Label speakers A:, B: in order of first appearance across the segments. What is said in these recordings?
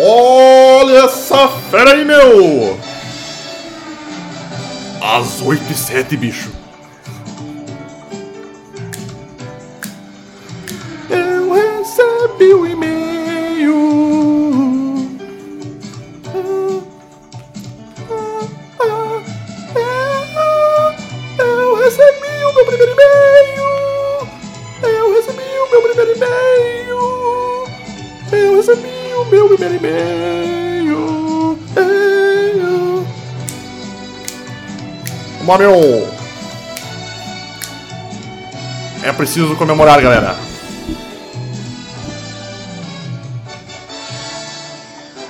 A: Olha essa fera aí, meu! Às 8 e 7, bicho. Meu. É preciso comemorar, galera.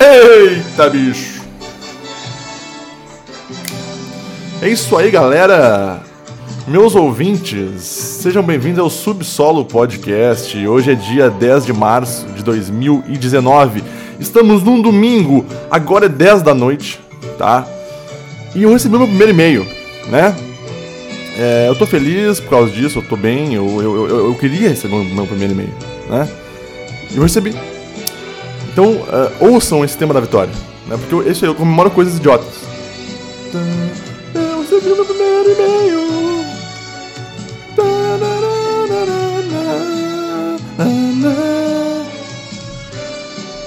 A: Eita, bicho. É isso aí, galera. Meus ouvintes, sejam bem-vindos ao Subsolo Podcast. Hoje é dia 10 de março de 2019. Estamos num domingo, agora é 10 da noite, tá? E eu recebi meu primeiro e-mail, né? É, eu tô feliz por causa disso, eu tô bem, eu, eu, eu, eu queria receber o meu primeiro e-mail, né? E eu recebi. Então, uh, ouçam esse tema da vitória, né? Porque eu, esse, eu comemoro coisas idiotas. Eu recebi o meu primeiro e-mail.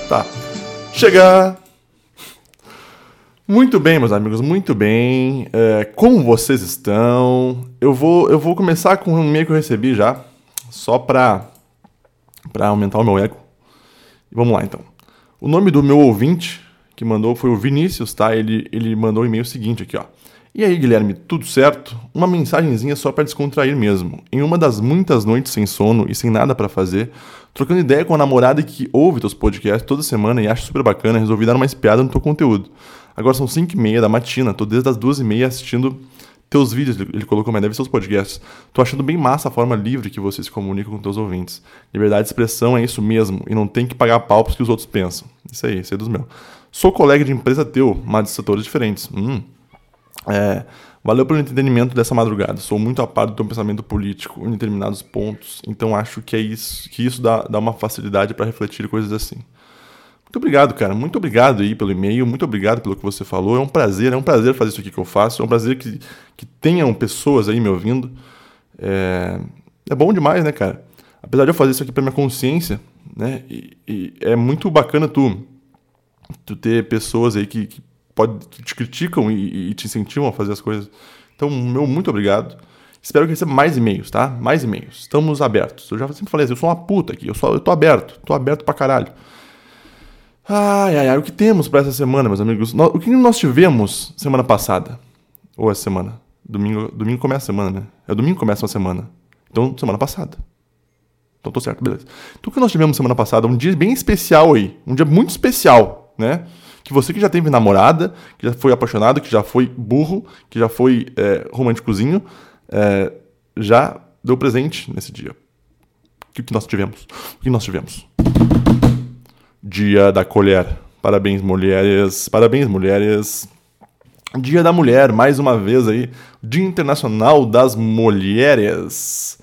A: Tá. Chega! Muito bem, meus amigos, muito bem. É, como vocês estão? Eu vou, eu vou começar com um e-mail que eu recebi já, só pra, pra aumentar o meu ego. Vamos lá, então. O nome do meu ouvinte que mandou foi o Vinícius, tá? Ele, ele mandou o e-mail seguinte aqui, ó. E aí, Guilherme, tudo certo? Uma mensagenzinha só para descontrair mesmo. Em uma das muitas noites sem sono e sem nada para fazer, trocando ideia com a namorada que ouve teus podcasts toda semana e acha super bacana, resolvi dar uma espiada no teu conteúdo. Agora são 5 e meia da matina, tô desde as 2 e meia assistindo teus vídeos, ele colocou, mas deve ser os podcasts. Tô achando bem massa a forma livre que você se comunica com teus ouvintes. Liberdade de expressão é isso mesmo, e não tem que pagar pau que os outros pensam. Isso aí, isso aí é dos meus. Sou colega de empresa teu, mas de setores diferentes. Hum. É, valeu pelo entretenimento dessa madrugada. Sou muito a par do teu pensamento político em determinados pontos, então acho que é isso, que isso dá, dá uma facilidade para refletir coisas assim. Muito obrigado, cara. Muito obrigado aí pelo e-mail. Muito obrigado pelo que você falou. É um prazer, é um prazer fazer isso aqui que eu faço. É um prazer que, que tenham pessoas aí me ouvindo. É, é bom demais, né, cara? Apesar de eu fazer isso aqui pra minha consciência, né? E, e é muito bacana tu, tu ter pessoas aí que, que, pode, te criticam e, e, te incentivam a fazer as coisas. Então, meu muito obrigado. Espero que receba mais e-mails, tá? Mais e-mails. Estamos abertos. Eu já sempre falei assim, eu sou uma puta aqui. Eu, sou, eu tô aberto. Tô aberto pra caralho. Ai, ai, ai, o que temos para essa semana, meus amigos? O que nós tivemos semana passada? Ou essa semana? Domingo, domingo começa a semana, né? É domingo começa uma semana. Então, semana passada. Então, tô certo, beleza. Então, o que nós tivemos semana passada? Um dia bem especial aí. Um dia muito especial, né? Que você que já teve namorada, que já foi apaixonado, que já foi burro, que já foi é, românticozinho, é, já deu presente nesse dia. O que nós tivemos? O que nós tivemos? Dia da Colher. Parabéns, mulheres. Parabéns, mulheres. Dia da Mulher, mais uma vez aí. Dia Internacional das Mulheres.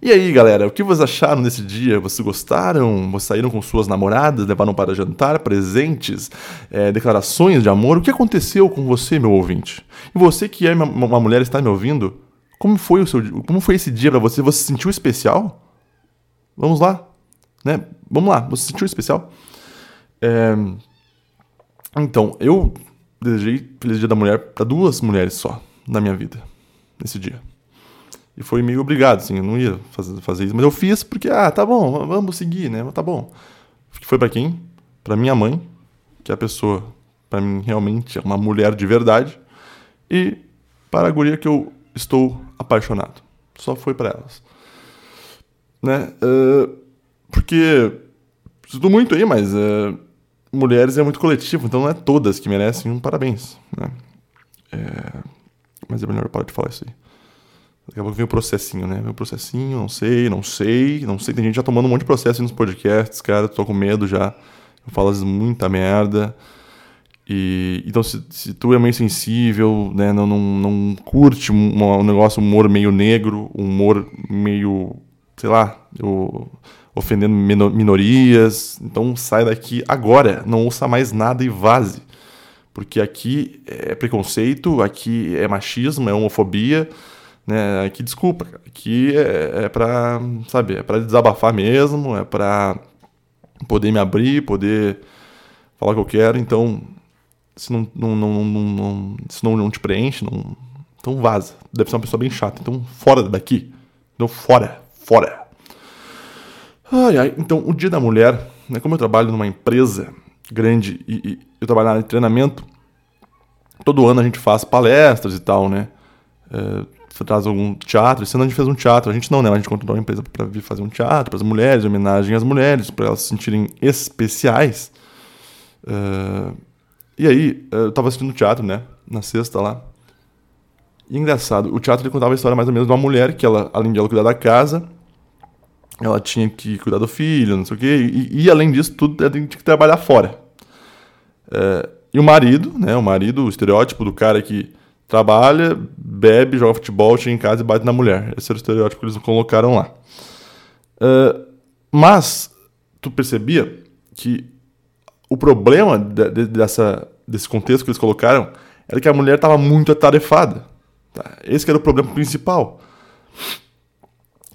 A: E aí, galera, o que vocês acharam nesse dia? Vocês gostaram? Vocês saíram com suas namoradas, levaram para jantar, presentes, é, declarações de amor? O que aconteceu com você, meu ouvinte? E você que é uma mulher está me ouvindo? Como foi o seu, como foi esse dia para você? Você se sentiu especial? Vamos lá, né? Vamos lá. Você se sentiu especial? É... Então, eu desejei Feliz Dia da Mulher para duas mulheres só na minha vida, nesse dia. E foi meio obrigado, assim, eu não ia fazer, fazer isso, mas eu fiz porque, ah, tá bom, vamos seguir, né? Tá bom. Foi para quem? Para minha mãe, que é a pessoa, para mim, realmente é uma mulher de verdade, e para a guria que eu estou apaixonado. Só foi para elas. Né? Uh, porque, sinto muito aí, mas uh, mulheres é muito coletivo, então não é todas que merecem um parabéns. Né? É... Mas é melhor parar de falar isso aí. Daqui a pouco vem o processinho, né? Vem o processinho, não sei, não sei, não sei. Tem gente já tomando um monte de processo nos podcasts, cara, tô com medo já. Eu falo às vezes muita merda. E, então, se, se tu é meio sensível, né, não, não, não curte um, um negócio, um humor meio negro, um humor meio sei lá, eu ofendendo minorias. Então sai daqui agora, não ouça mais nada e vaze. Porque aqui é preconceito, aqui é machismo, é homofobia, né? Aqui, desculpa, aqui é, é pra, sabe, é pra desabafar mesmo, é pra poder me abrir, poder falar o que eu quero. Então, se não, não, não, não, não se não, não te preenche, não, então vaza. Deve ser uma pessoa bem chata. Então, fora daqui. Então, fora, fora. Ai, ai. Então, o Dia da Mulher, né, como eu trabalho numa empresa grande e, e eu trabalho na área de treinamento, todo ano a gente faz palestras e tal, né? É, traz algum teatro. Esse ano a gente fez um teatro. A gente não, né? A gente contratou uma empresa para vir fazer um teatro para as mulheres, homenagem às mulheres, para elas se sentirem especiais. É, e aí, eu tava assistindo teatro, né? Na sexta lá. E engraçado, o teatro ele contava a história mais ou menos de uma mulher que ela, além de ela cuidar da casa, ela tinha que cuidar do filho, não sei o quê, e, e além disso, tudo ela tinha que trabalhar fora. É, e o marido, né, o marido, o estereótipo do cara que trabalha, bebe, joga futebol, chega em casa e bate na mulher. Esse era o estereótipo que eles colocaram lá. É, mas, tu percebia que o problema de, de, dessa, desse contexto que eles colocaram era que a mulher estava muito atarefada. Tá? Esse era o problema principal.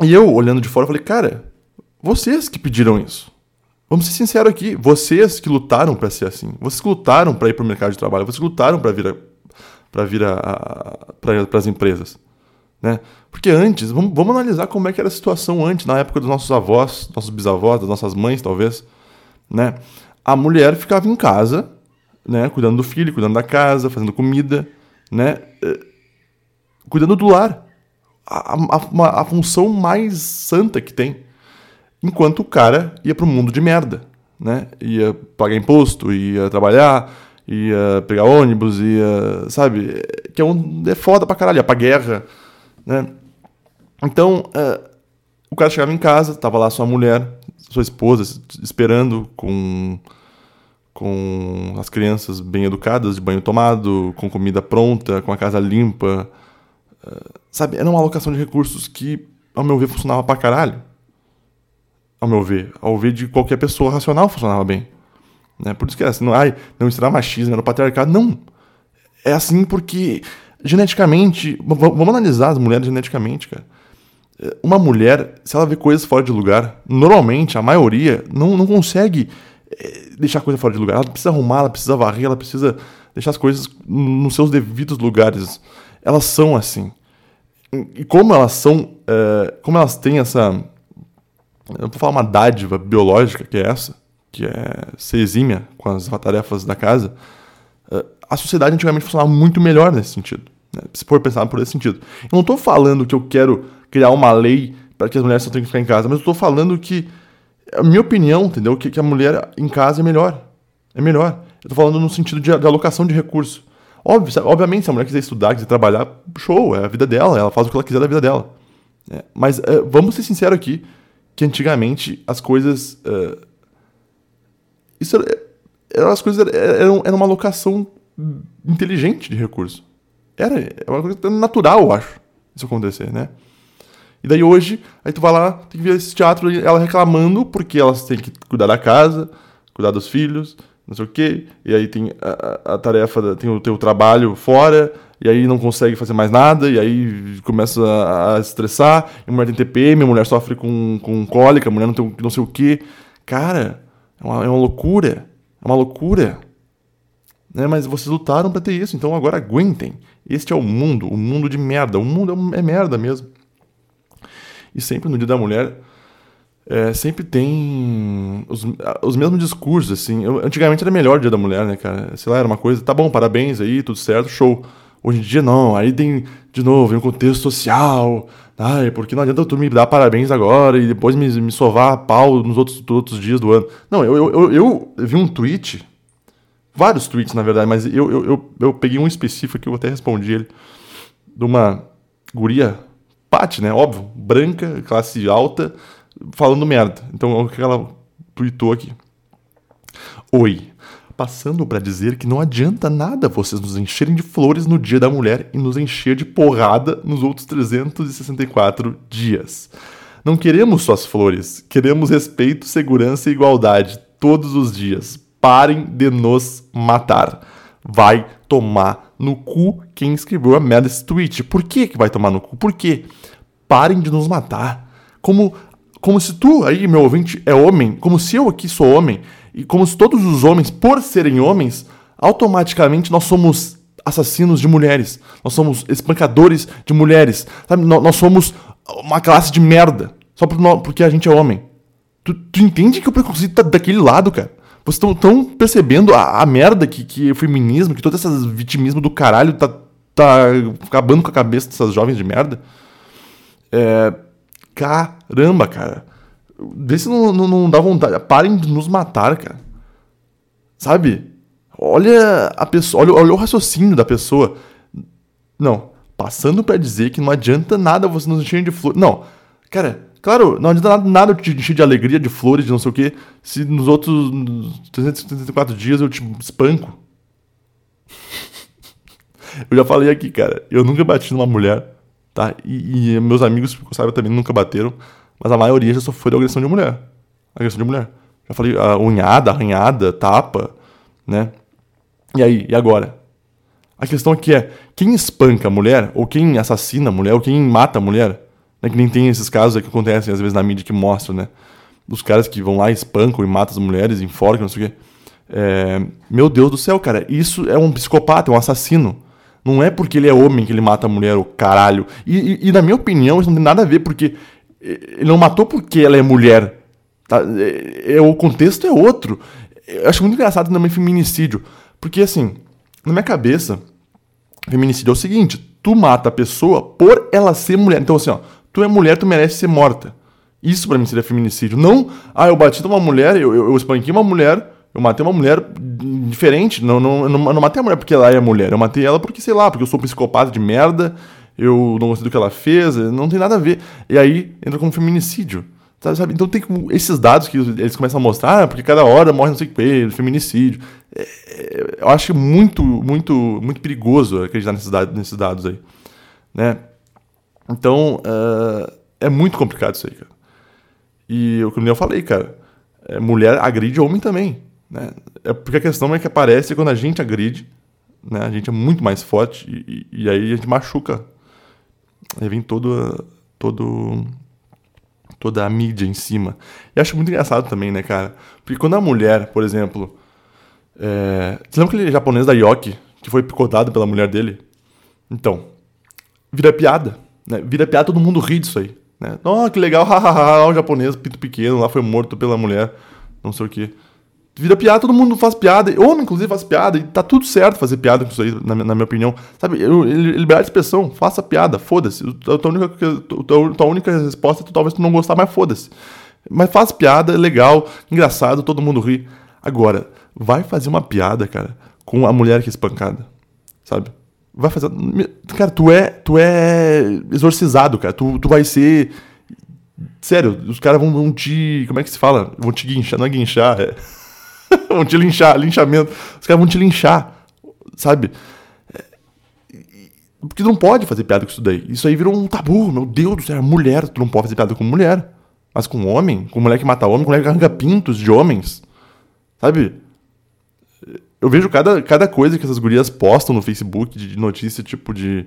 A: E eu, olhando de fora, falei, cara, vocês que pediram isso. Vamos ser sinceros aqui, vocês que lutaram para ser assim, vocês que lutaram para ir para o mercado de trabalho, vocês que lutaram para vir para vir para as empresas, né? Porque antes, vamos, vamos analisar como é que era a situação antes, na época dos nossos avós, nossos bisavós, das nossas mães, talvez, né? A mulher ficava em casa, né, cuidando do filho, cuidando da casa, fazendo comida, né, eh, cuidando do lar a, a, a função mais santa que tem. Enquanto o cara ia pro mundo de merda, né? Ia pagar imposto, ia trabalhar, ia pegar ônibus, ia. Sabe? Que é, um, é foda pra caralho, ia pra guerra, né? Então, uh, o cara chegava em casa, tava lá sua mulher, sua esposa, esperando com, com as crianças bem educadas, de banho tomado, com comida pronta, com a casa limpa, sabe, era uma alocação de recursos que, ao meu ver, funcionava pra caralho. Ao meu ver. Ao ver de qualquer pessoa racional funcionava bem. Né? Por isso que é assim, não, ai, não era machismo, era patriarcado. Não. É assim porque, geneticamente, vamos analisar as mulheres geneticamente, cara. É, uma mulher, se ela vê coisas fora de lugar, normalmente, a maioria, não, não consegue é, deixar coisa fora de lugar. Ela precisa arrumar, ela precisa varrer, ela precisa deixar as coisas nos seus devidos lugares elas são assim. E como elas são, é, como elas têm essa, eu vou falar uma dádiva biológica que é essa, que é ser exímia com as tarefas da casa, é, a sociedade antigamente funcionava muito melhor nesse sentido. Né? Se for pensar por esse sentido. Eu não estou falando que eu quero criar uma lei para que as mulheres só tenham que ficar em casa, mas eu estou falando que, a minha opinião, entendeu? Que, que a mulher em casa é melhor. É melhor. Eu estou falando no sentido de, de alocação de recursos. Óbvio, obviamente, se a mulher quiser estudar, quiser trabalhar, show, é a vida dela, ela faz o que ela quiser da vida dela. É, mas é, vamos ser sinceros aqui, que antigamente as coisas. É, isso era, era, as coisas eram, era uma alocação inteligente de recurso. Era, era é uma coisa natural, eu acho, isso acontecer, né? E daí hoje, aí tu vai lá, tem que ver esse teatro, ela reclamando porque elas têm que cuidar da casa, cuidar dos filhos, não sei o quê, e aí tem a, a tarefa, tem o teu trabalho fora, e aí não consegue fazer mais nada, e aí começa a, a estressar, e a mulher tem TPM, a mulher sofre com, com cólica, a mulher não tem não sei o quê. Cara, é uma, é uma loucura. É uma loucura. Né? Mas vocês lutaram para ter isso, então agora aguentem. Este é o mundo, o mundo de merda. O mundo é, é merda mesmo. E sempre no Dia da Mulher é, sempre tem os, os mesmos discursos, assim. Eu, antigamente era melhor o Dia da Mulher, né, cara? Sei lá, era uma coisa, tá bom, parabéns aí, tudo certo, show. Hoje em dia não, aí tem, de novo, vem um contexto social. Ai, porque não adianta tu me dar parabéns agora e depois me, me sovar a pau nos outros, outros dias do ano. Não, eu, eu, eu, eu vi um tweet, vários tweets na verdade, mas eu, eu, eu, eu peguei um específico que eu até respondi ele, de uma guria, Paty, né, óbvio, branca, classe alta, falando merda. Então, o que ela tweetou aqui. Oi. Passando para dizer que não adianta nada vocês nos encherem de flores no Dia da Mulher e nos encher de porrada nos outros 364 dias. Não queremos suas flores, queremos respeito, segurança e igualdade todos os dias. Parem de nos matar. Vai tomar no cu quem escreveu a merda desse tweet. Por que, que vai tomar no cu? Por quê? Parem de nos matar. Como, como se tu aí, meu ouvinte, é homem, como se eu aqui sou homem, e como se todos os homens, por serem homens, automaticamente nós somos assassinos de mulheres. Nós somos espancadores de mulheres. Sabe? Nós somos uma classe de merda. Só porque a gente é homem. Tu, tu entende que o preconceito tá daquele lado, cara? Vocês estão percebendo a, a, merda que, que o feminismo, que todo esse vitimismo do caralho tá, tá acabando com a cabeça dessas jovens de merda? É, caramba, cara. Vê se não, não, não dá vontade. Parem de nos matar, cara. Sabe? Olha a pessoa, olha, olha o raciocínio da pessoa. Não, passando para dizer que não adianta nada você nos encher de flores. Não, cara, claro, não adianta nada, nada te encher de alegria, de flores, de não sei o que, se nos outros 364 dias eu te espanco. eu já falei aqui, cara, eu nunca bati numa mulher, tá? E, e meus amigos, sabe, também nunca bateram, mas a maioria já sofreu agressão de mulher. Agressão de mulher. Já falei, a unhada, arranhada, tapa, né? E aí, e agora? A questão aqui é, quem espanca a mulher, ou quem assassina a mulher, ou quem mata a mulher, né, que nem tem esses casos que acontecem às vezes na mídia que mostram, né? Dos caras que vão lá, espancam e matam as mulheres, enforcam, não sei o quê. É, meu Deus do céu, cara, isso é um psicopata, é um assassino. Não é porque ele é homem que ele mata a mulher, o caralho. E, e, e, na minha opinião, isso não tem nada a ver, porque ele não matou porque ela é mulher. Tá? É, é, o contexto é outro. Eu acho muito engraçado também feminicídio. Porque, assim, na minha cabeça, feminicídio é o seguinte: tu mata a pessoa por ela ser mulher. Então, assim, ó, tu é mulher, tu merece ser morta. Isso para mim seria feminicídio. Não, ah, eu bati uma mulher, eu, eu, eu espanquei uma mulher, eu matei uma mulher diferente. Não, não, não, matei a mulher porque ela é mulher. Eu matei ela porque, sei lá, porque eu sou um psicopata de merda, eu não gostei do que ela fez, não tem nada a ver. E aí entra como feminicídio. Sabe? Então tem esses dados que eles começam a mostrar, porque cada hora morre não sei o que, feminicídio. É, é, eu acho muito, muito, muito perigoso acreditar nesses dados, nesses dados aí. Né? Então, uh, é muito complicado isso aí, cara. E o que eu falei, cara, é, mulher agride homem também. Né? É porque a questão é que aparece quando a gente agride, né? a gente é muito mais forte e, e, e aí a gente machuca. Aí vem todo, todo toda a mídia em cima. E acho muito engraçado também, né, cara? Porque quando a mulher, por exemplo. É... Você lembra aquele japonês da Yoki que foi picotado pela mulher dele? Então, vira piada. Né? Vira piada, todo mundo ri disso aí. Né? Oh, que legal, hahaha, o japonês, pito pequeno, lá foi morto pela mulher, não sei o quê. Vira piada, todo mundo faz piada. Homem, inclusive, faz piada. E tá tudo certo fazer piada com isso aí, na, na minha opinião. Sabe, eu, liberdade de expressão, faça piada, foda-se. Tua única, tua, tua única resposta é talvez tu não gostar, mas foda-se. Mas faz piada, legal, engraçado, todo mundo ri. Agora, vai fazer uma piada, cara, com a mulher que é espancada. Sabe? Vai fazer. Cara, tu é, tu é exorcizado, cara. Tu, tu vai ser. Sério, os caras vão, vão te. Como é que se fala? Vão te guinchar, não é guinchar, é. vão te linchar, linchamento. Os caras vão te linchar, sabe? Porque não pode fazer piada com isso daí. Isso aí virou um tabu, meu Deus do céu. É mulher, tu não pode fazer piada com mulher. Mas com homem, com mulher que mata homem, com mulher que arranca pintos de homens. Sabe? Eu vejo cada, cada coisa que essas gurias postam no Facebook de notícia, tipo de.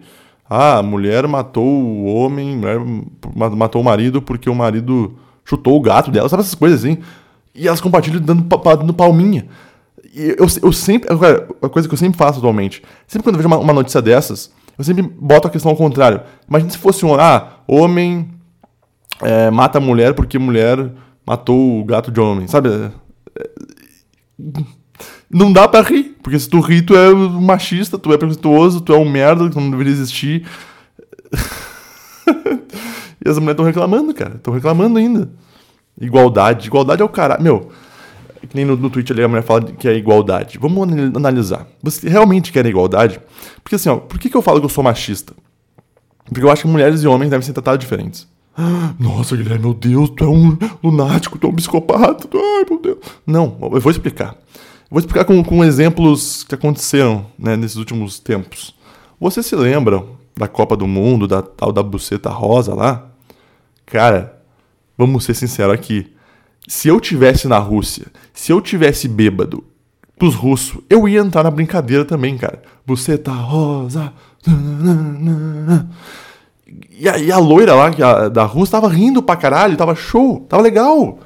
A: Ah, mulher matou o homem, mulher matou o marido porque o marido chutou o gato dela, sabe essas coisas assim? E elas compartilham dando, dando palminha. E eu, eu sempre. A coisa que eu sempre faço atualmente. Sempre quando eu vejo uma, uma, notícia dessas, eu sempre boto a questão ao contrário. Imagina se fosse um. Ah, homem é, mata a mulher porque mulher matou o gato de homem. Sabe? É, não dá pra rir. Porque se tu ri, tu é machista, tu é preconceituoso, tu é um merda que não deveria existir. e as mulheres estão reclamando, cara. Estão reclamando ainda. Igualdade. Igualdade é o cara. Meu, que nem no, no tweet ali a mulher fala que é igualdade. Vamos analisar. Você realmente quer igualdade? Porque assim, ó, por que, que eu falo que eu sou machista? Porque eu acho que mulheres e homens devem ser tratados diferentes. Nossa, Guilherme, meu Deus, tu é um lunático, tu é um psicopata. Tu... Ai, meu Deus. Não, eu vou explicar. Vou explicar com, com exemplos que aconteceram né, nesses últimos tempos. Vocês se lembram da Copa do Mundo, da tal da buceta rosa lá? Cara, vamos ser sinceros aqui. Se eu tivesse na Rússia, se eu tivesse bêbado pros russos, eu ia entrar na brincadeira também, cara. Você tá rosa. E a, a loira lá a, da Rússia tava rindo pra caralho, tava show, tava legal.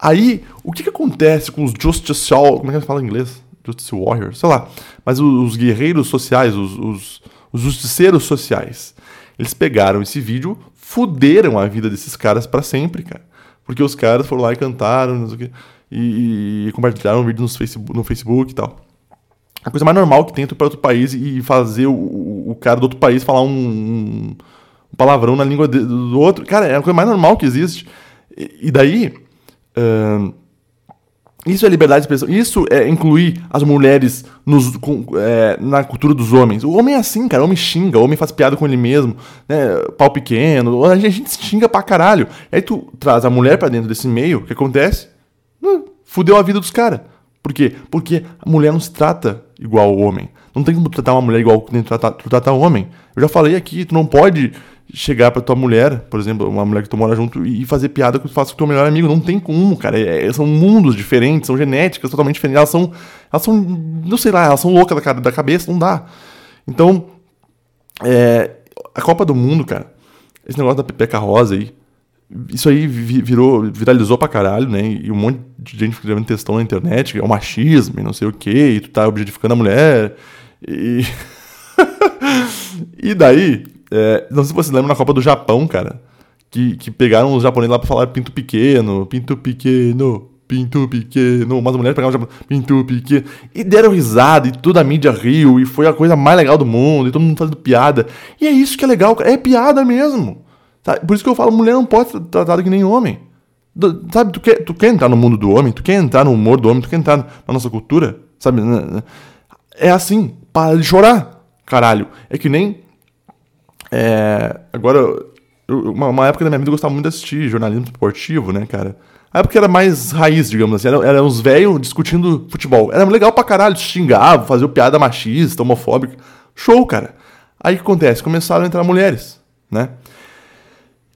A: Aí, o que que acontece com os Justice Como é que fala em inglês? Justice Warriors, sei lá. Mas os, os guerreiros sociais, os, os, os justiceiros sociais. Eles pegaram esse vídeo, fuderam a vida desses caras para sempre, cara. Porque os caras foram lá e cantaram, não sei o quê, e, e compartilharam o vídeo no Facebook, no Facebook e tal. A coisa mais normal que tem é tu para outro país e fazer o, o, cara do outro país falar um, um palavrão na língua do outro. Cara, é a coisa mais normal que existe. E, e daí. Uh, isso é liberdade de expressão. Isso é incluir as mulheres nos, com, é, na cultura dos homens. O homem é assim, cara. O homem xinga, o homem faz piada com ele mesmo, né? Pau pequeno. A gente, a gente xinga pra caralho. Aí tu traz a mulher pra dentro desse meio, o que acontece? Hum, fudeu a vida dos caras. Por quê? Porque a mulher não se trata igual o homem. Não tem como tratar uma mulher igual que tu trata, tu trata o homem. Eu já falei aqui, tu não pode chegar pra tua mulher, por exemplo, uma mulher que tu mora junto, e fazer piada que tu faça com o teu melhor amigo. Não tem como, cara. É, é, são mundos diferentes, são genéticas totalmente diferentes. Elas são. Elas são. Não sei lá, elas são loucas da, da cabeça, não dá. Então. É, a Copa do Mundo, cara. Esse negócio da Pepeca Rosa aí. Isso aí virou, viralizou pra caralho, né? E um monte de gente escrevendo textão na internet, é o machismo e não sei o quê, e tu tá objetificando a mulher. E. e daí, é, não sei se você lembra na Copa do Japão, cara. Que, que pegaram os japoneses lá pra falar pinto pequeno, pinto pequeno, pinto pequeno. Umas mulheres pegaram o japonês, pinto pequeno. E deram risada, e toda a mídia riu, e foi a coisa mais legal do mundo, e todo mundo fazendo piada. E é isso que é legal, cara. É piada mesmo. Sabe? Por isso que eu falo, mulher não pode ser tratada que nem homem. Sabe, tu quer, tu quer entrar no mundo do homem, tu quer entrar no humor do homem, tu quer entrar na nossa cultura, sabe? É assim, para de chorar, caralho. É que nem é, agora, uma, uma, época da minha vida eu gostava muito de assistir jornalismo esportivo, né, cara? A época era mais raiz, digamos assim. Eram era uns velhos discutindo futebol. Era legal pra caralho, xingava, fazia piada machista, homofóbica. Show, cara. Aí o que acontece? Começaram a entrar mulheres, né?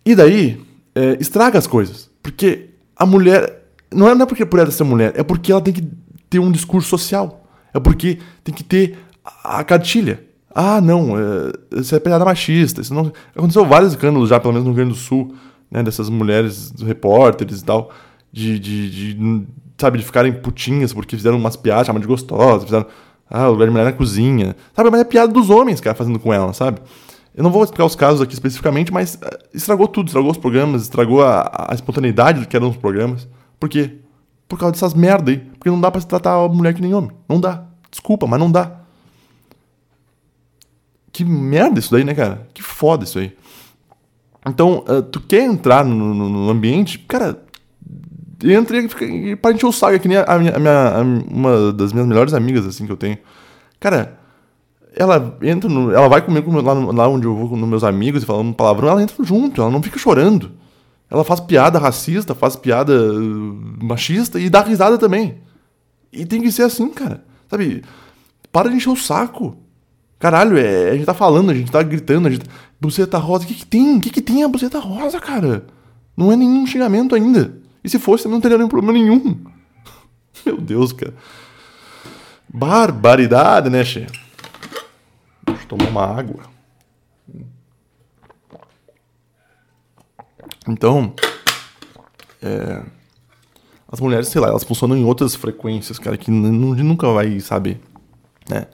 A: E daí, é, estraga as coisas. Porque a mulher. Não é, não é porque por ela ser mulher, é porque ela tem que ter um discurso social. É porque tem que ter a cartilha. Ah, não, é, isso é piada machista. Isso não... Aconteceu vários escândalos já, pelo menos no Rio Grande do Sul, né, dessas mulheres repórteres e tal, de, de, de, sabe, de ficarem putinhas porque fizeram umas piadas, chamadas de gostosas, fizeram, ah, o lugar de mulher na cozinha, sabe, mas é piada dos homens, cara, fazendo com ela, sabe? Eu não vou explicar os casos aqui especificamente, mas é, estragou tudo, estragou os programas, estragou a, a espontaneidade do que eram os programas. Por quê? Por causa dessas merda aí. Porque não dá pra se tratar a mulher que nem homem. Não dá. Desculpa, mas não dá. Que merda isso daí, né, cara? Que foda isso aí. Então, uh, tu quer entrar no, no, no, ambiente, cara, entra e, fica, e para encher o saco, é que nem a, minha, a minha a, uma das minhas melhores amigas, assim, que eu tenho. Cara, ela entra no, ela vai comigo lá, lá onde eu vou com meus amigos e falando palavrão, ela entra junto, ela não fica chorando. Ela faz piada racista, faz piada uh, machista e dá risada também. E tem que ser assim, cara. Sabe? Para de encher o saco. Caralho, é, a gente tá falando, a gente tá gritando, a gente. Buceta rosa, o que, que tem? O que, que tem a buceta rosa, cara? Não é nenhum xingamento ainda. E se fosse, não teria nenhum problema nenhum. Meu Deus, cara. Barbaridade, né, che? Deixa eu tomar uma água. Então, é, as mulheres, sei lá, elas funcionam em outras frequências, cara, que nunca vai saber, né?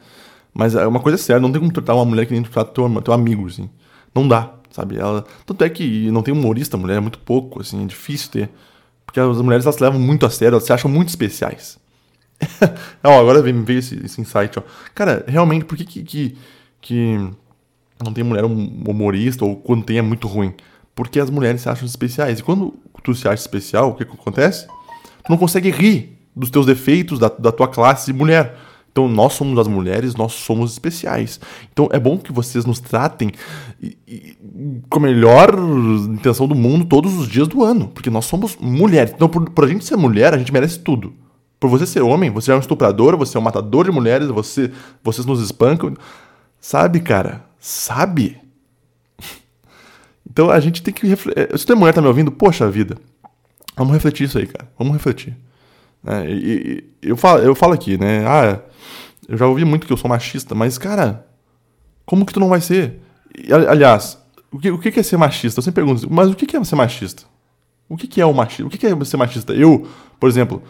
A: Mas é uma coisa séria, não tem como tratar uma mulher que nem tu trata teu, amigo, assim. Não dá, sabe? Ela, tanto é que não tem humorista mulher, é muito pouco, assim, é difícil ter. Porque as mulheres elas se levam muito a sério, elas se acham muito especiais. ó, agora veio esse, esse, insight, ó. Cara, realmente, por que que, que, que não tem mulher humorista, ou quando tem é muito ruim? Porque as mulheres se acham especiais. E quando tu se acha especial, o que, que acontece? Tu não consegue rir dos teus defeitos, da, da tua classe de mulher. Então, nós somos as mulheres, nós somos especiais. Então, é bom que vocês nos tratem e, e, com a melhor intenção do mundo todos os dias do ano, porque nós somos mulheres. Então, por, por a gente ser mulher, a gente merece tudo. Por você ser homem, você é um estuprador, você é um matador de mulheres, você, vocês nos espancam. Sabe, cara? Sabe? Então, a gente tem que refletir. Se tua mulher tá me ouvindo, poxa vida, Vamos refletir isso aí, cara. Vamos refletir. É, e, e, eu, falo, eu falo aqui, né? Ah, eu já ouvi muito que eu sou machista, mas, cara, como que tu não vai ser? E, aliás, o que, o que é ser machista? Eu sempre pergunto, mas o que é ser machista? O que é o machismo? O que é ser machista? Eu, por exemplo,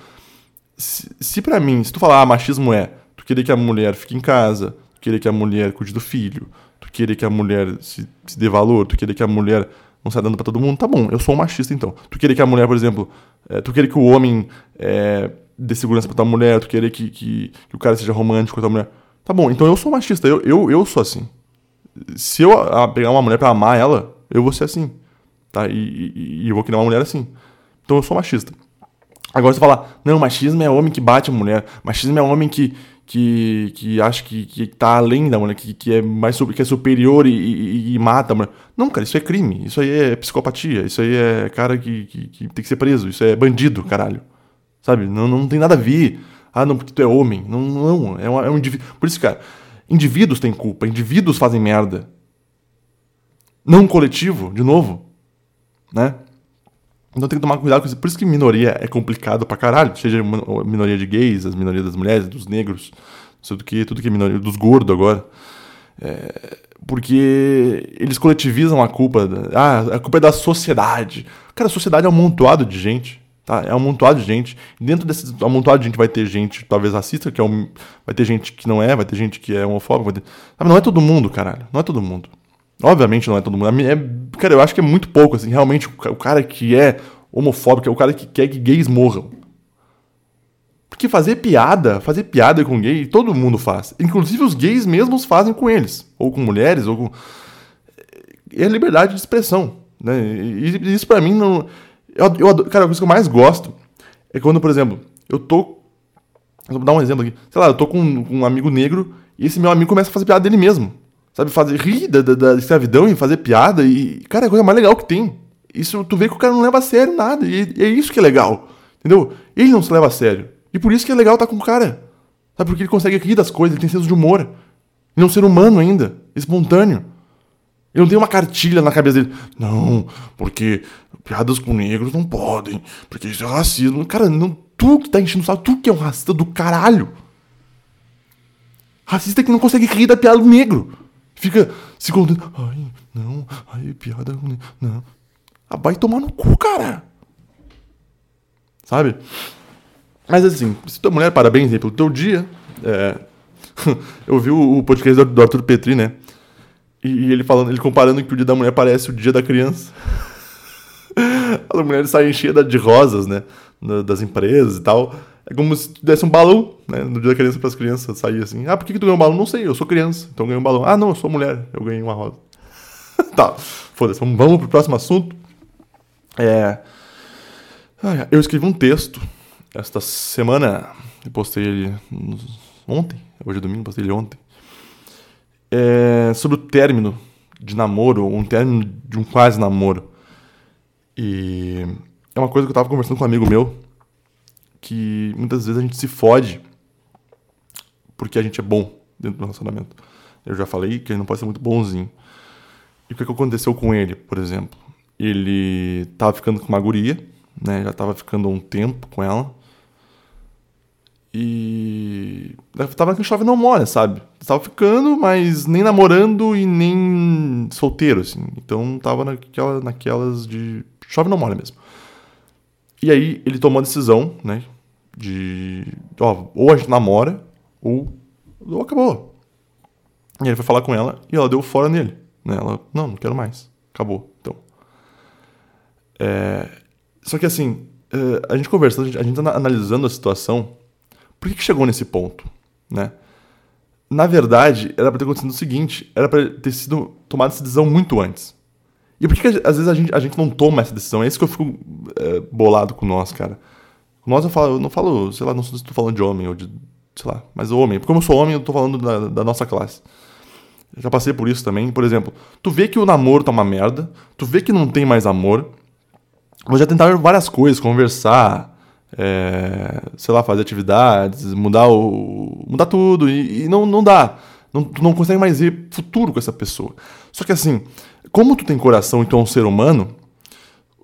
A: se, se para mim, se tu falar, ah, machismo é tu querer que a mulher fique em casa, tu querer que a mulher cuide do filho, tu querer que a mulher se, se dê valor, tu querer que a mulher não saia dando pra todo mundo, tá bom, eu sou um machista então. Tu querer que a mulher, por exemplo, é, tu querer que o homem é, dê segurança pra tua mulher, tu querer que, que, que, o cara seja romântico com a tua mulher, tá bom, então eu sou machista, eu, eu, eu sou assim. Se eu a, pegar uma mulher pra amar ela, eu vou ser assim, tá? E, e, e eu vou querer uma mulher assim. Então eu sou machista. Agora você falar, não, machismo é homem que bate a mulher, machismo é homem que, que, que acha que, que tá além da mulher, que, que é mais que é superior e, e, e, mata a mulher. Não, cara, isso é crime, isso aí é psicopatia, isso aí é cara que, que, que, tem que ser preso, isso é bandido, caralho. Sabe? Não, não tem nada a ver. Ah, não, porque tu é homem. Não, não, é, uma, é um indivíduo. Por isso, cara, indivíduos têm culpa, indivíduos fazem merda. Não coletivo, de novo, né? Então tem que tomar cuidado com isso. Por isso que minoria é complicado pra caralho. Seja minoria de gays, as minorias das mulheres, dos negros, não sei do que, tudo que é minoria, dos gordos agora. É, porque eles coletivizam a culpa. Da, ah, a culpa é da sociedade. Cara, a sociedade é um amontoado de gente. Tá? É um amontoado de gente. Dentro desse amontoado de gente vai ter gente, talvez racista, que é um, vai ter gente que não é, vai ter gente que é homofóbica. Ter... Não é todo mundo, caralho. Não é todo mundo. Obviamente não é todo mundo. É, cara, eu acho que é muito pouco, assim. Realmente, o cara que é homofóbico é o cara que quer que gays morram. Porque fazer piada, fazer piada com gay, todo mundo faz. Inclusive os gays mesmos fazem com eles. Ou com mulheres, ou com... É liberdade de expressão. Né? E isso para mim não... Eu, eu, cara, a coisa que eu mais gosto é quando, por exemplo, eu tô... Vou dar um exemplo aqui. Sei lá, eu tô com, com um amigo negro e esse meu amigo começa a fazer piada dele mesmo. Sabe, fazer rir da, da, da, escravidão e fazer piada. E, cara, é a coisa mais legal que tem. Isso tu vê que o cara não leva a sério nada. E, e é isso que é legal. Entendeu? Ele não se leva a sério. E por isso que é legal estar tá com o cara. Sabe, porque ele consegue rir das coisas, ele tem senso de humor. Ele é um ser humano ainda, espontâneo. Ele não tem uma cartilha na cabeça dele. Não, porque piadas com negros não podem, porque isso é racismo. Cara, não, tu que tá enchendo o saco, tu que é um racista do caralho. Racista que não consegue rir da piada do negro. Fica se contando. Ai, não, ai, piada. Não. Ah, vai tomar no cu, cara. Sabe? Mas assim, se tua mulher, parabéns aí pelo teu dia. É... eu vi o, podcast do Arthur Petri, né? E ele falando, ele comparando que o dia da mulher parece o dia da criança. As mulheres saem cheias de rosas, né? Das empresas e tal. É como se desse um balão, né? No dia da criança para as crianças sair assim. Ah, por que, que tu ganhou um balão? Não sei, eu sou criança, então ganhei um balão. Ah, não, eu sou mulher, eu ganhei uma rosa. tá, foda-se, vamos pro próximo assunto. É. eu escrevi um texto esta semana, eu postei ele ontem, hoje é domingo, postei ele ontem. É, sobre o término de namoro, um término de um quase namoro. E é uma coisa que eu tava conversando com um amigo meu que muitas vezes a gente se fode porque a gente é bom dentro do relacionamento. Eu já falei que ele não pode ser muito bonzinho. E o que aconteceu com ele, por exemplo? Ele tava ficando com uma guria, né? Já tava ficando um tempo com ela. E. Tava que chove não mora, sabe? Tava ficando, mas nem namorando e nem solteiro, assim. Então tava naquela, naquelas de. Chove não mora mesmo. E aí ele tomou a decisão, né? De. Ó, ou a gente namora, ou. Ou acabou. E ele foi falar com ela e ela deu fora nele. Né? Ela, não, não quero mais. Acabou. Então. É... Só que assim, é, a gente conversando, a gente tá analisando a situação. Por que, que chegou nesse ponto? Né? Na verdade, era para ter acontecido o seguinte: era para ter sido tomada essa decisão muito antes. E por que, que às vezes a gente, a gente não toma essa decisão? É isso que eu fico é, bolado com nós, cara. Nós eu, falo, eu não falo, sei lá, não sei se estou falando de homem ou de. sei lá, mas homem. Porque como eu sou homem, eu tô falando da, da nossa classe. Já passei por isso também. Por exemplo, tu vê que o namoro tá uma merda, tu vê que não tem mais amor. Eu já tentaram várias coisas, conversar, é, sei lá, fazer atividades, mudar o. mudar tudo, e, e não, não dá. Não, tu não consegue mais ver futuro com essa pessoa. Só que assim, como tu tem coração e tu é um ser humano,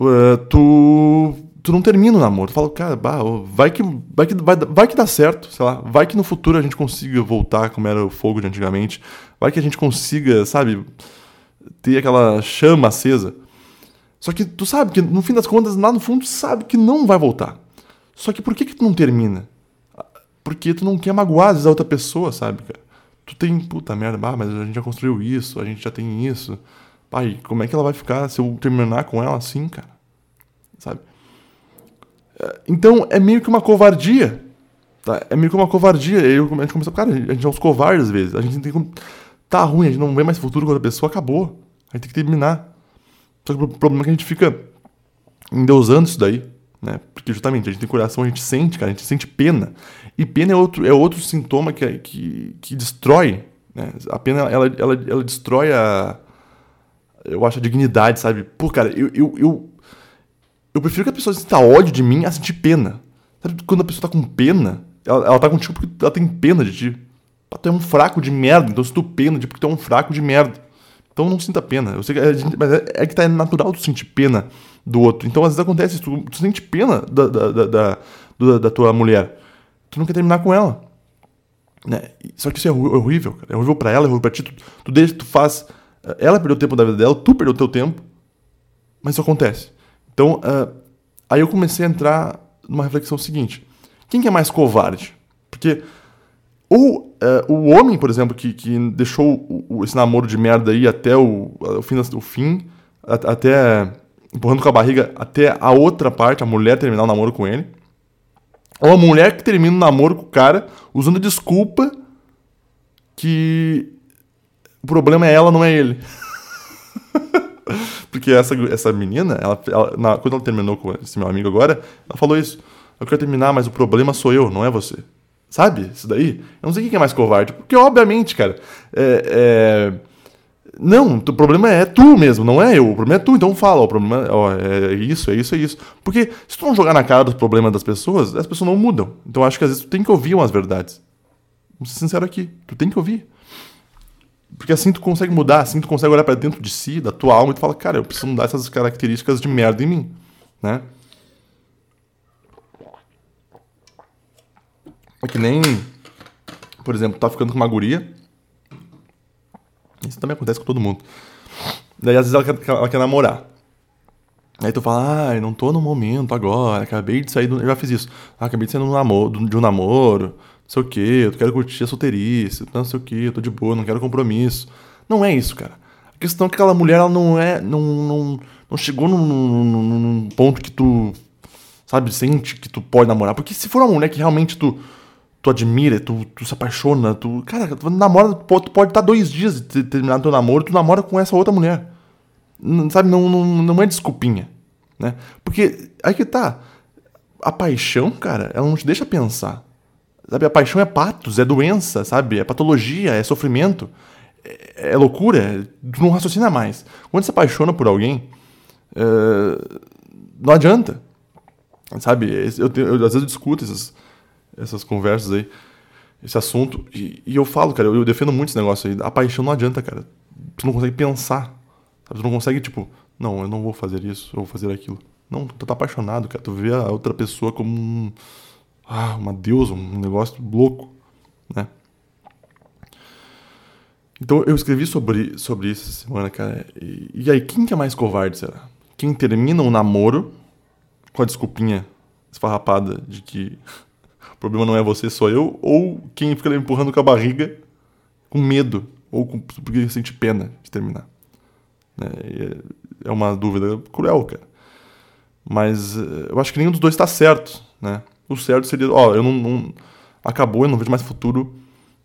A: uh, tu tu não termina o namoro. Tu fala, cara, bah, vai, que, vai, que, vai, vai que dá certo, sei lá. Vai que no futuro a gente consiga voltar como era o fogo de antigamente. Vai que a gente consiga, sabe, ter aquela chama acesa. Só que tu sabe que no fim das contas, lá no fundo, tu sabe que não vai voltar. Só que por que, que tu não termina? Porque tu não quer magoar a outra pessoa, sabe, cara? Tu tem, puta merda, ah, mas a gente já construiu isso, a gente já tem isso. Pai, como é que ela vai ficar se eu terminar com ela assim, cara? Sabe? Então é meio que uma covardia. Tá? É meio que uma covardia. Eu, a gente começa, cara, a gente é uns covardes às vezes. A gente tem que. Tá ruim, a gente não vê mais futuro com outra pessoa, acabou. A gente tem que terminar. Só que o problema é que a gente fica endeusando isso daí, né? Porque justamente a gente tem coração, a gente sente, cara, a gente sente pena. E pena é outro, é outro sintoma que, que, que destrói, né? A pena, ela, ela, ela destrói a... Eu acho a dignidade, sabe? Pô, cara, eu, eu, eu, eu prefiro que a pessoa sinta ódio de mim a sentir pena. Sabe quando a pessoa tá com pena, ela, ela tá contigo porque ela tem pena de ti. Tu é um fraco de merda, então se tu pena de porque tu é um fraco de merda. Então não sinta pena. Eu sei que gente, mas é, é, que tá natural tu sentir pena do outro. Então às vezes acontece tu, tu sente pena da, da, da, da, da tua mulher. Tu não quer terminar com ela. Né? Só que isso é, é horrível, cara. É horrível pra ela, é horrível pra ti. Tu, tu deixa, tu faz. Eh, ela perdeu o tempo da vida dela, tu perdeu o teu tempo. Mas isso acontece. Então, uh, aí eu comecei a entrar numa reflexão seguinte: quem que é mais covarde? Porque ou uh, o homem, por exemplo, que, que deixou o, o, esse namoro de merda aí até o, o fim, o fim a, até empurrando com a barriga até a outra parte, a mulher terminar o namoro com ele. Ou a mulher que termina o namoro com o cara usando desculpa que o problema é ela, não é ele. Porque essa, essa menina, ela, ela na, quando ela terminou com esse meu amigo agora, ela falou isso. Eu quero terminar, mas o problema sou eu, não é você. Sabe? Isso daí? Eu não sei quem é mais covarde. Porque, obviamente, cara. É, é... Não, o problema é tu mesmo, não é eu. O problema é tu, então fala, o problema ó, é isso, é isso, é isso. Porque se tu não jogar na cara dos problemas das pessoas, as pessoas não mudam. Então acho que às vezes tu tem que ouvir umas verdades. Vamos ser sincero aqui, tu tem que ouvir. Porque assim tu consegue mudar, assim tu consegue olhar para dentro de si, da tua alma e tu fala, cara, eu preciso mudar essas características de merda em mim, né? É que nem, por exemplo, tá ficando com uma guria. Isso também acontece com todo mundo. Daí às vezes ela quer, ela quer namorar. Aí tu fala, ah, não tô no momento agora, acabei de sair do. Eu já fiz isso. Ah, acabei de sair de um namoro, sei o quê, eu quero curtir a solteirice, não sei o quê, eu tô de boa, não quero compromisso. Não é isso, cara. A questão é que aquela mulher, ela não é. Não, não, não chegou num, num, num ponto que tu, sabe, sente que tu pode namorar. Porque se for uma mulher que realmente tu tu admira, tu, tu se apaixona, tu. Cara, tu namora, tu pode estar dois dias de terminar teu namoro, tu namora com essa outra mulher. Não, sabe, não, não, não é desculpinha. Né? Porque aí que tá. A paixão, cara, ela não te deixa pensar. Sabe, a paixão é patos, é doença, sabe? É patologia, é sofrimento. É, é loucura, tu não raciocina mais. Quando você apaixona por alguém, é, não adianta. Sabe? Eu, eu, eu, às vezes eu discuto esses essas conversas aí, esse assunto. E, e eu falo, cara, eu, eu, defendo muito esse negócio aí. A paixão não adianta, cara. Tu não consegue pensar. Sabe? Tu não consegue, tipo, não, eu não vou fazer isso, eu vou fazer aquilo. Não, tu tá apaixonado, cara. Tu vê a outra pessoa como um, ah, uma deusa, um negócio louco, né? Então eu escrevi sobre, sobre isso essa semana, cara. E, e aí, quem que é mais covarde, será? Quem termina um namoro com a desculpinha esfarrapada de que o problema não é você, sou eu, ou quem fica empurrando com a barriga com medo, ou com, porque sente pena de terminar. É, é uma dúvida cruel, cara. Mas eh, eu acho que nenhum dos dois está certo, né? O certo seria, ó, eu não, não, Acabou, eu não vejo mais futuro.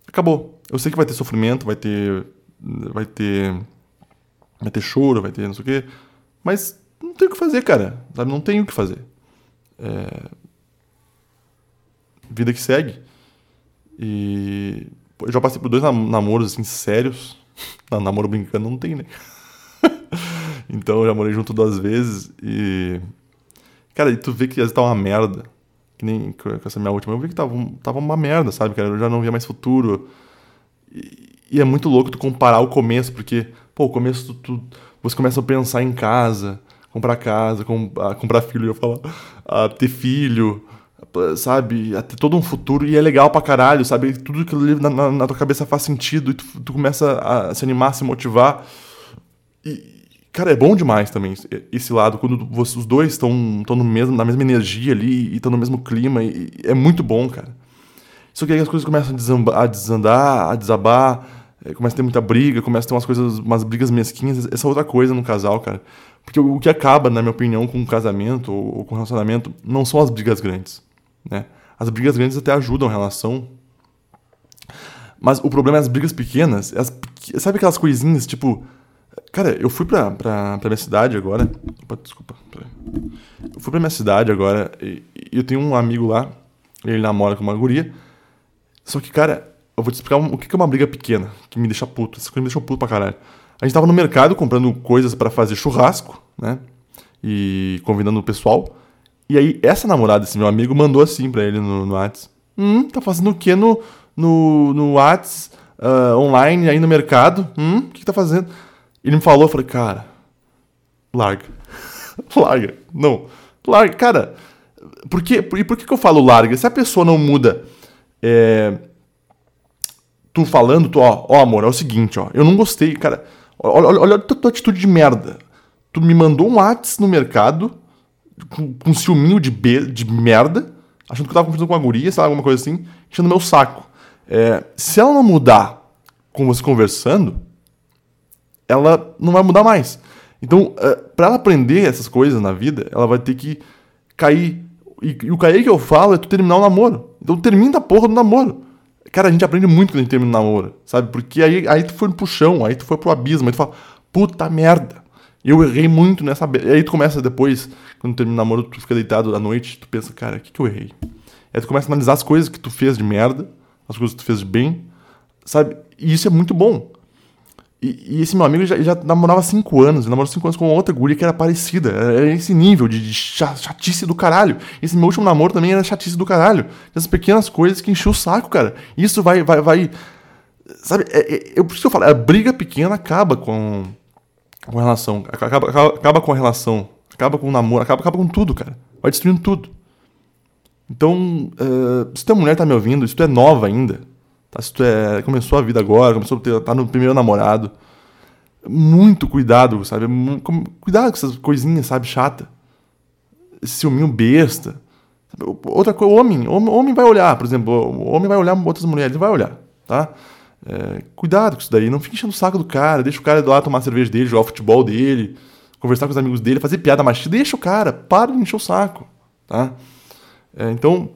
A: Acabou. Eu sei que vai ter sofrimento, vai ter. Vai ter. Vai ter choro, vai ter não sei o quê. Mas não tem o que fazer, cara. Sabe? Não tem o que fazer. É, vida que segue. E eu já passei por dois namoros assim sérios. namoro brincando não tem, né? então eu já morei junto duas vezes e cara, e tu vê que às vezes tá uma merda. Que nem com essa minha última, eu vi que tava, tava uma merda, sabe, cara? Eu já não via mais futuro. E, e é muito louco tu comparar o começo, porque, pô, o começo tu, tu, você começa a pensar em casa, comprar casa, com, a comprar filho, eu falar, a ter filho, sabe? A ter todo um futuro e é legal pra caralho, sabe? Tudo que na, na, na tua cabeça faz sentido e tu, tu, começa a se animar, a se motivar. E, cara, é bom demais também esse lado, quando os dois estão na mesma energia ali e estão no mesmo clima. E, é muito bom, cara. Só que aí as coisas começam a, desamba, a desandar, a desabar, é, começa a ter muita briga, começa a ter umas coisas, umas brigas mesquinhas. Essa é outra coisa no casal, cara. Porque o que acaba, na minha opinião, com um casamento ou com um relacionamento não são as brigas grandes, né? As brigas grandes até ajudam a relação. Mas o problema é as brigas pequenas. As, sabe aquelas coisinhas, tipo... Cara, eu fui pra, pra, pra minha cidade agora. Opa, desculpa. Eu fui pra minha cidade agora e, e eu tenho um amigo lá. Ele namora com uma guria. Só que, cara, eu vou te explicar o que é uma briga pequena, que me deixa puto. Essa coisa me deixou puto pra caralho. A gente tava no mercado comprando coisas para fazer churrasco, né? E convidando o pessoal. E aí, essa namorada desse meu amigo mandou assim pra ele no, no Whats. Hum, tá fazendo o quê no, no, no Whats, uh, online, aí no mercado? Hum, o que, que tá fazendo? Ele me falou, eu falei, cara, larga. larga. Não, larga. Cara, por que, e por que, que eu falo larga? Se a pessoa não muda é, tu falando, tu, ó, ó, amor, é o seguinte, ó, eu não gostei, cara. Olha, olha, olha a tua, atitude de merda. Tu me mandou um Whats no mercado com, com um ciúminho de, be, de merda, achando que eu tava conversando com uma guria, sei lá, alguma coisa assim, enchendo meu saco. É, se ela não mudar com você conversando, ela não vai mudar mais. Então, é, para ela aprender essas coisas na vida, ela vai ter que cair. E, e o cair que eu falo é tu terminar o namoro. Então termina a porra do namoro. Cara, a gente aprende muito quando a gente termina o namoro, sabe? Porque aí, aí tu foi pro chão, aí tu foi pro abismo, aí tu fala, puta merda. Eu errei muito nessa. E aí tu começa depois, quando termina o namoro, tu fica deitado à noite, tu pensa, cara, o que, que eu errei? Aí tu começa a analisar as coisas que tu fez de merda, as coisas que tu fez de bem, sabe? E isso é muito bom. E, e, esse meu amigo já, já namorava cinco anos, ele namorou cinco anos com outra guria que era parecida. Era esse nível de, de chatice do caralho. Esse meu último namoro também era chatice do caralho. Essas pequenas coisas que encheu o saco, cara. Isso vai. vai, vai sabe, é, é, eu, por isso que eu falo, a briga pequena acaba com, com relação. Acaba, acaba, acaba com a relação. Acaba com o namoro, acaba, acaba com tudo, cara. Vai destruindo tudo. Então, uh, se tua mulher tá me ouvindo, se tu é nova ainda, Tá? Se tu é, começou a vida agora, começou a ter, tá no primeiro namorado. Muito cuidado, sabe? Cuidado com essas coisinhas, sabe? Chata. Esse ciúminho besta. Outra coisa, homem, homem vai olhar, por exemplo, homem vai olhar outras mulheres, vai olhar, tá? É, cuidado com isso daí, não fique enchendo o saco do cara, deixa o cara ir lá tomar a cerveja dele, jogar o futebol dele, conversar com os amigos dele, fazer piada machista, deixa o cara, para de encher o saco, tá? É, então,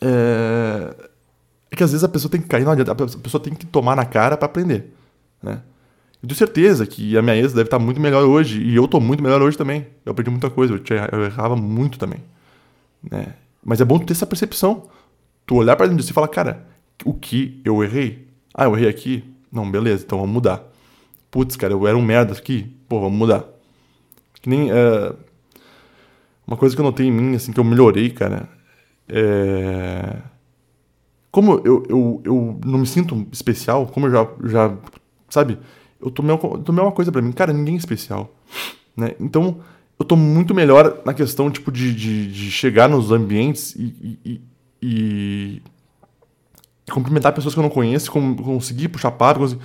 A: é, é que às vezes a pessoa tem que cair, não adianta, a pessoa tem que tomar na cara para aprender, né? Eu tenho certeza que a minha ex deve estar muito melhor hoje, e eu estou muito melhor hoje também. Eu aprendi muita coisa, eu, eu errava muito também. Né? Mas é bom ter essa percepção. Tu olhar para dentro de si e falar, cara, o que eu errei? Ah, eu errei aqui? Não, beleza, então vamos mudar. Putz, cara, eu era um merda aqui? Pô, vamos mudar. Que nem. Uh, uma coisa que eu notei em mim, assim, que eu melhorei, cara, é como eu, eu, eu não me sinto especial, como eu já, já sabe, eu tomei, tomei uma coisa para mim, cara, ninguém é especial, né? Então, eu tô muito melhor na questão, tipo, de, de, de chegar nos ambientes e, e, e, e, cumprimentar pessoas que eu não conheço, com, conseguir puxar papo, conseguir...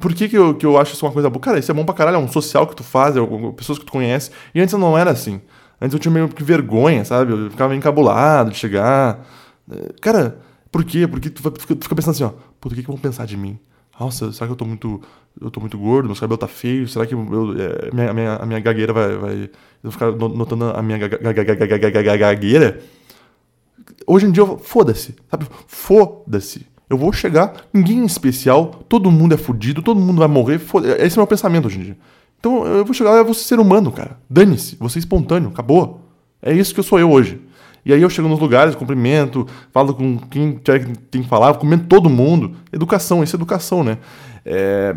A: Por que, que, eu, que eu acho isso uma coisa boa? Cara, isso é bom pra caralho, é um social que tu faz, é pessoas que tu conhece. E antes eu não era assim. Antes eu tinha meio que vergonha, sabe? Eu ficava encabulado de chegar. Cara, por quê? Porque tu, tu fica pensando assim, ó, por que, que vão pensar de mim? Nossa, será que eu tô muito. Eu tô muito gordo, meu cabelo tá feio? Será que eu, é, minha, a, minha, a minha gagueira vai. vai eu vou ficar notando a minha gagueira? Hoje em dia, foda-se, sabe? Foda-se. Eu vou chegar, ninguém é especial, todo mundo é fudido, todo mundo vai morrer. Esse é o meu pensamento hoje em dia. Então eu vou chegar lá, eu vou ser humano, cara. Dane-se, vou ser espontâneo, acabou. É isso que eu sou eu hoje. E aí eu chego nos lugares, cumprimento, falo com quem tem que falar, cumprimento todo mundo. Educação, isso é educação, né? É...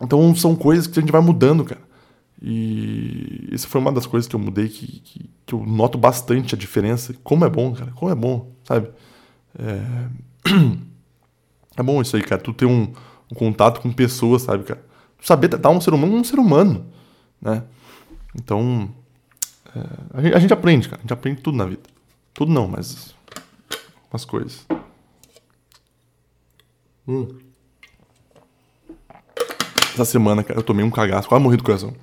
A: Então são coisas que a gente vai mudando, cara. E isso foi uma das coisas que eu mudei, que, que, que, eu noto bastante a diferença. Como é bom, cara, como é bom, sabe? É, é bom isso aí, cara. Tu ter um, um contato com pessoas, sabe, cara? Tu saber tratar um ser humano como um ser humano, né? Então, a, gente, a, gente, aprende, cara. A gente aprende tudo na vida. Tudo não, mas umas coisas. Hum. Essa semana, cara, eu tomei um cagaço, quase morri do coração.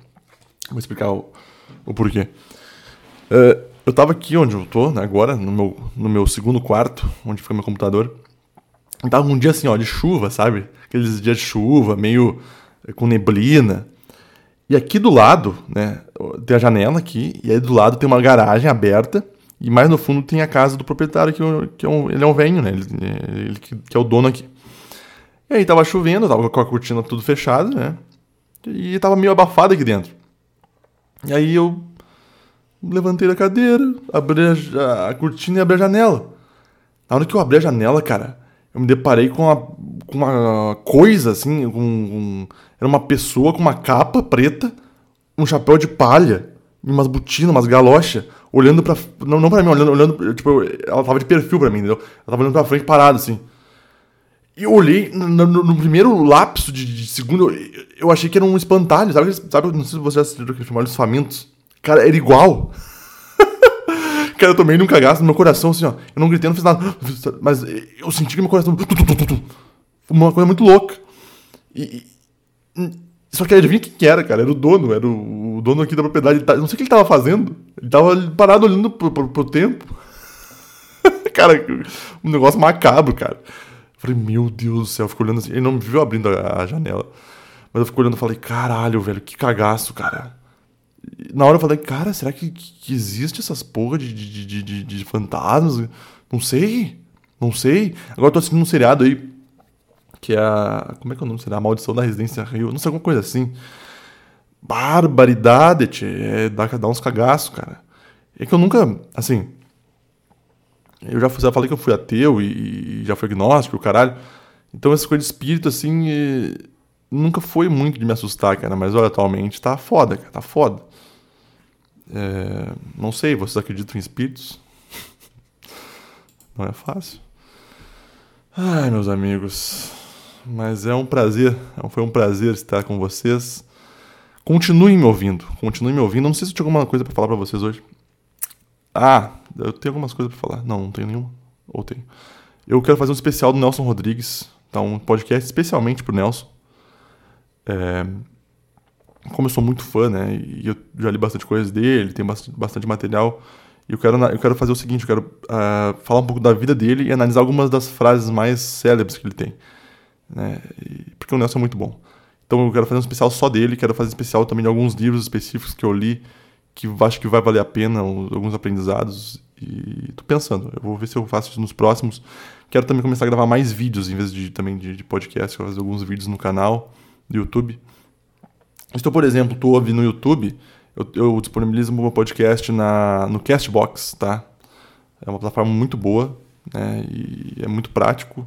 A: Vou explicar o, o porquê. Uh, eu tava aqui onde eu tô, né, agora, no meu, no meu segundo quarto, onde fica meu computador. Eu tava um dia assim, ó, de chuva, sabe? Aqueles dias de chuva, meio com neblina. E aqui do lado, né, tem a janela aqui, e aí do lado tem uma garagem aberta, e mais no fundo tem a casa do proprietário, que, que é um, ele é um velho, né, ele, ele que, que, é o dono aqui. E aí tava chovendo, tava com a cortina tudo fechada, né, e tava meio abafado aqui dentro. E aí eu levantei da cadeira, abri a, a cortina e abri a janela. Na hora que eu abri a janela, cara, eu me deparei com uma, com uma coisa assim, com, com, era uma pessoa com uma capa preta, um chapéu de palha, umas botinas, umas galochas, olhando pra. Não, não pra mim, olhando, olhando. Tipo, ela tava de perfil pra mim, entendeu? Ela tava olhando pra frente parada, assim. E eu olhei, no, no, no primeiro lapso de, de segundo, eu, achei que era um espantalho, sabe? sabe não sei se você já assistiu aquele filme Olhos Famintos. Cara, era igual. Cara, eu tomei num cagaço no meu coração, assim, ó. Eu não gritei, não fiz nada. Mas eu senti que meu coração. Uma coisa muito louca. E, só que adivinha quem que era, cara? Era o dono, era o, o dono aqui da propriedade. Tá, não sei o que ele tava fazendo. Ele tava parado olhando pro, pro, pro tempo. cara, um negócio macabro, cara. Falei, meu Deus do céu, eu fico olhando assim. Ele não me viu abrindo a, a janela. Mas eu fico olhando e falei, caralho, velho, que cagaço, cara na hora eu falei, cara, será que, que existe essas porra de, de, de, de, de fantasmas? Não sei. Não sei. Agora eu tô assistindo um seriado aí. Que é a. Como é que é o nome? Será? A Maldição da Residência Rio. Não sei, alguma coisa assim. Barbaridade, tchê. É, dá, dá uns cagaços, cara. É que eu nunca. Assim. Eu já, já falei que eu fui ateu e, e já fui agnóstico, caralho. Então essa coisa de espírito, assim. E, nunca foi muito de me assustar, cara. Mas olha, atualmente tá foda, cara. Tá foda. É, não sei, vocês acreditam em espíritos? Não é fácil. Ai, meus amigos. Mas é um prazer, foi um prazer estar com vocês. Continuem me ouvindo, continuem me ouvindo. Não sei se eu tinha alguma coisa para falar para vocês hoje. Ah, eu tenho algumas coisas para falar. Não, não tenho nenhuma. Ou tenho. Eu quero fazer um especial do Nelson Rodrigues, tá? Um podcast especialmente pro Nelson. É, como eu sou muito fã, né, e eu já li bastante coisas dele, tem bastante, bastante material, e eu quero, eu quero fazer o seguinte, eu quero uh, falar um pouco da vida dele e analisar algumas das frases mais célebres que ele tem, né, porque o Nelson é muito bom. Então eu quero fazer um especial só dele, quero fazer um especial também de alguns livros específicos que eu li, que acho que vai valer a pena, alguns aprendizados, e tô pensando, eu vou ver se eu faço isso nos próximos. Quero também começar a gravar mais vídeos em vez de também de, de podcast, quero fazer alguns vídeos no canal do YouTube. Estou, por exemplo, estou ouvindo no YouTube, eu, eu disponibilizo o meu podcast na, no Castbox, tá? É uma plataforma muito boa, né? E é muito prático.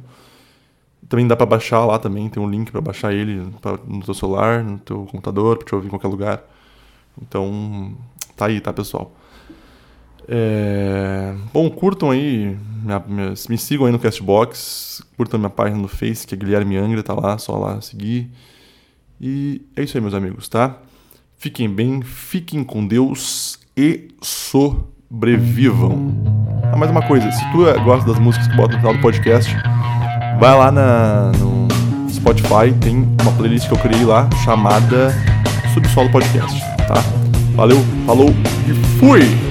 A: Também dá para baixar lá também, tem um link para baixar ele pra, no teu celular, no teu computador, para te ouvir em qualquer lugar. Então, tá aí, tá, pessoal? É... Bom, curtam aí, minha, minha, me sigam aí no Castbox, curtam minha página no Face, que é Guilherme Angra, tá lá, só lá seguir. E é isso aí, meus amigos, tá? Fiquem bem, fiquem com Deus e sobrevivam. Ah, mais uma coisa, se tu gosta das músicas que bota no final do podcast, vai lá na, no Spotify, tem uma playlist que eu criei lá chamada Subsolo Podcast, tá? Valeu, falou e fui!